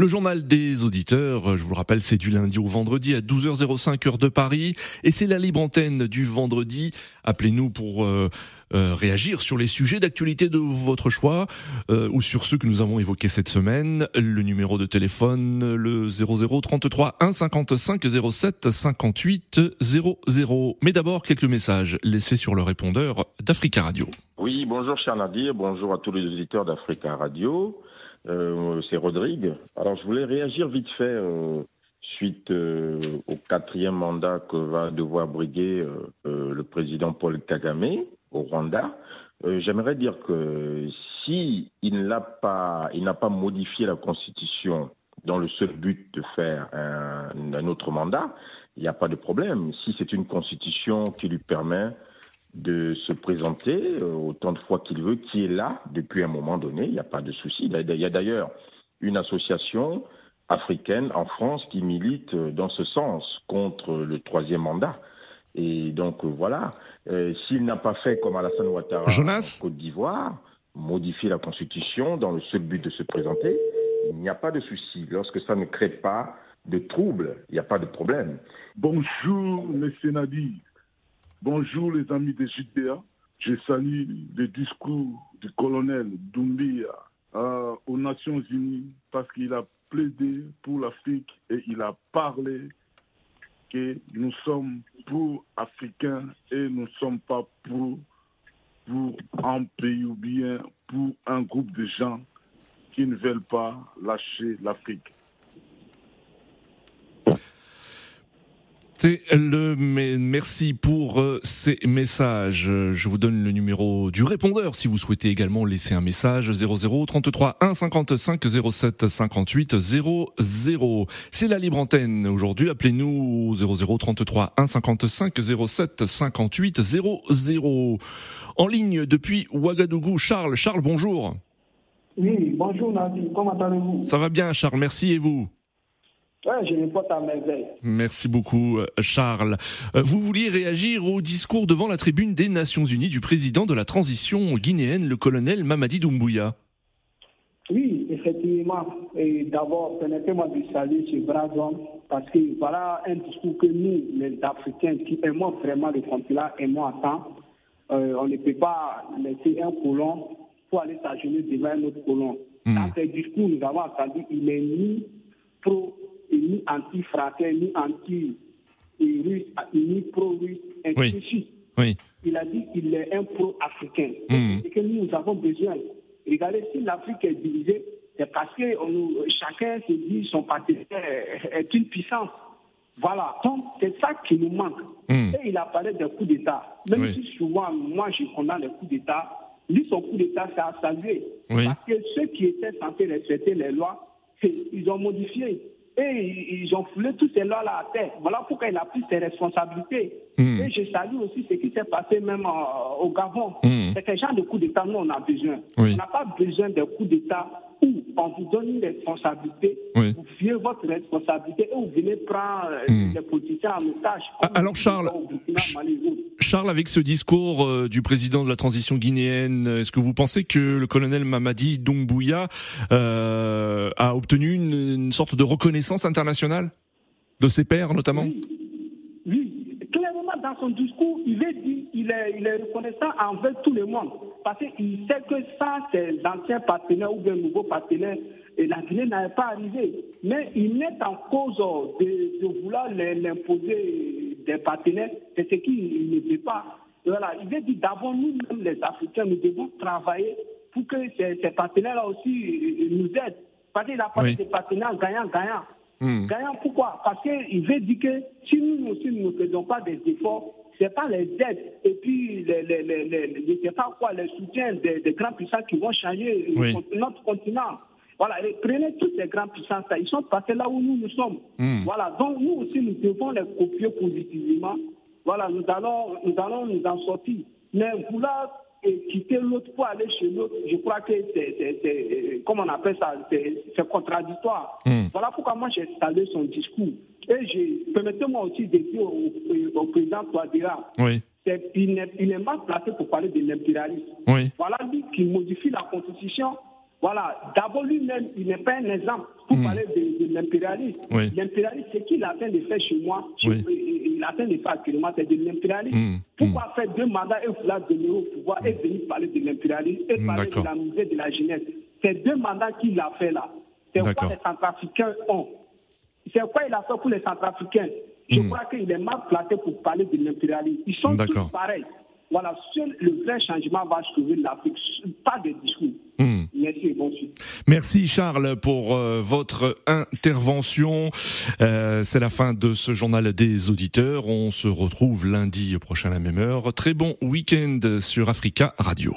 Le journal des auditeurs, je vous le rappelle, c'est du lundi au vendredi à 12h05 heure de Paris et c'est la libre antenne du vendredi. Appelez-nous pour euh, euh, réagir sur les sujets d'actualité de votre choix euh, ou sur ceux que nous avons évoqués cette semaine. Le numéro de téléphone, le 0033 1 55 07 58 00. Mais d'abord, quelques messages laissés sur le répondeur d'Africa Radio. Oui, bonjour cher Nadir, bonjour à tous les auditeurs d'Africa Radio. Euh, c'est Rodrigue. Alors, je voulais réagir vite fait euh, suite euh, au quatrième mandat que va devoir briguer le président Paul Kagame au Rwanda. J'aimerais dire que si il n'a pas, modifié la constitution dans le seul but de faire un autre mandat, il n'y a pas de problème. Si c'est une constitution qui lui permet de se présenter euh, autant de fois qu'il veut, qui est là depuis un moment donné, il n'y a pas de souci. Il y a d'ailleurs une association africaine en France qui milite euh, dans ce sens contre le troisième mandat. Et donc euh, voilà, s'il n'a pas fait comme Alassane Ouattara en Côte d'Ivoire, modifier la constitution dans le seul but de se présenter, il n'y a pas de souci. Lorsque ça ne crée pas de troubles, il n'y a pas de problème. Bonjour, Monsieur Nadi. Bonjour les amis des Judéa. Je salue le discours du colonel Doumbia euh, aux Nations Unies parce qu'il a plaidé pour l'Afrique et il a parlé que nous sommes pour Africains et nous ne sommes pas pour, pour un pays ou bien pour un groupe de gens qui ne veulent pas lâcher l'Afrique. Le merci pour euh, ces messages. Je vous donne le numéro du répondeur si vous souhaitez également laisser un message 00 33 1 55 07 58 00. C'est la libre antenne aujourd'hui. Appelez-nous 00 33 1 55 07 58 00. En ligne depuis Ouagadougou, Charles. Charles, bonjour. Oui, bonjour Nadia. Comment allez-vous? Ça va bien, Charles. Merci et vous? Merci beaucoup, euh, Charles. Euh, vous vouliez réagir au discours devant la tribune des Nations Unies du président de la transition guinéenne, le colonel Mamadi Doumbouya. Oui, effectivement. Et d'abord, permettez-moi de saluer ce brave homme parce que voilà un discours que nous, les Africains, qui aimons vraiment le continent, aimons à temps. Euh, on ne peut pas laisser un colon pour aller s'agenouiller devant un autre colon. Hmm. Dans ce discours, nous avons entendu qu'il est ni pro ni anti-français, ni anti-russe, ni pro-russe, ainsi oui. Il a dit qu'il est un pro-africain. Hmm. Et que nous avons besoin. Regardez, si l'Afrique est divisée, c'est parce que chacun se dit son partenaire est une puissance. Voilà, donc c'est ça qui nous manque. Hmm. Et il a parlé d'un coup d'État. Même si souvent, moi, je condamne les coups d'État, lui, son coup d'État, c'est à saluer. Parce que ceux qui étaient censés respecter les lois, ils ont modifié. Et ils ont foulé tous ces lois-là à terre. Voilà pourquoi il a pris ses responsabilités. Hmm. Et je salue aussi ce qui s'est passé même euh, au Gabon. Hmm. C'est un genre de coup d'État, nous, on a besoin. On n'a pas besoin de coup d'État on vous donne une responsabilité, vous fiez votre responsabilité et vous venez prendre euh, hmm. les politiciens en otage. Ah, alors Charles, Charles, avec ce discours euh, du président de la transition guinéenne, est-ce que vous pensez que le colonel Mamadi Doumbouya euh, a obtenu une, sorte de reconnaissance internationale de ses pairs notamment? Oui. clairement dans son discours, il est dit, il est, il est reconnaissant envers tout le monde parce qu'il sait que ça, c'est l'ancien partenaire ou bien nouveau partenaire et la Guinée n'avait pas arrivé. Mais il met en cause de, de vouloir l'imposer des partenaires, c'est ce qu'il ne veut pas. Voilà, il veut dire d'abord, nous-mêmes, les Africains, nous devons travailler pour que ces, partenaires-là aussi nous aident. Parce qu'il a parlé des partenaires gagnants-gagnants. Hmm. Gagnant pourquoi? Parce qu'il veut dire que si nous aussi nous ne faisons pas des efforts, ce n'est pas les aides et puis les, les, les, sais pas quoi, les soutiens des, grands puissants qui vont changer notre continent. Voilà, prenez toutes ces grandes puissances ils sont passés là où nous nous sommes. Hmm. Voilà, donc nous aussi nous devons les copier positivement. Voilà, nous allons nous allons nous en sortir. Mais vouloir quitter l'autre pour aller chez l'autre, je crois que c'est, comment on appelle ça, c'est contradictoire. Hmm. Voilà pourquoi moi j'ai salué son discours. Et permettez-moi aussi de dire au, président Touadéra, oui. il n'est mal placé pour parler de l'impérialisme. Voilà lui qui modifie la constitution. Voilà, d'abord lui-même, il n'est pas un exemple pour hmm. parler de, l'impérialisme. L'impérialisme, c'est qu'il atteint de faire chez moi, il atteint de faire actuellement, c'est de l'impérialisme. Hmm. Pourquoi hmm. faire deux mandats et vouloir de au pouvoir et venir parler de l'impérialisme et parler de la misère de la jeunesse? C'est deux mandats qu'il a fait là. C'est quoi les Centrafricains ont. C'est quoi il a fait pour les Centrafricains je hmm. crois qu'il est mal placé pour parler de l'impérialisme. Ils sont tous pareils. Voilà, seul le vrai changement va trouver l'Afrique, pas de discours. Hmm. Merci. Merci Charles pour euh, votre intervention. Euh, c'est la fin de ce journal des auditeurs. On se retrouve lundi prochain à la même heure. Très bon week-end sur Africa Radio.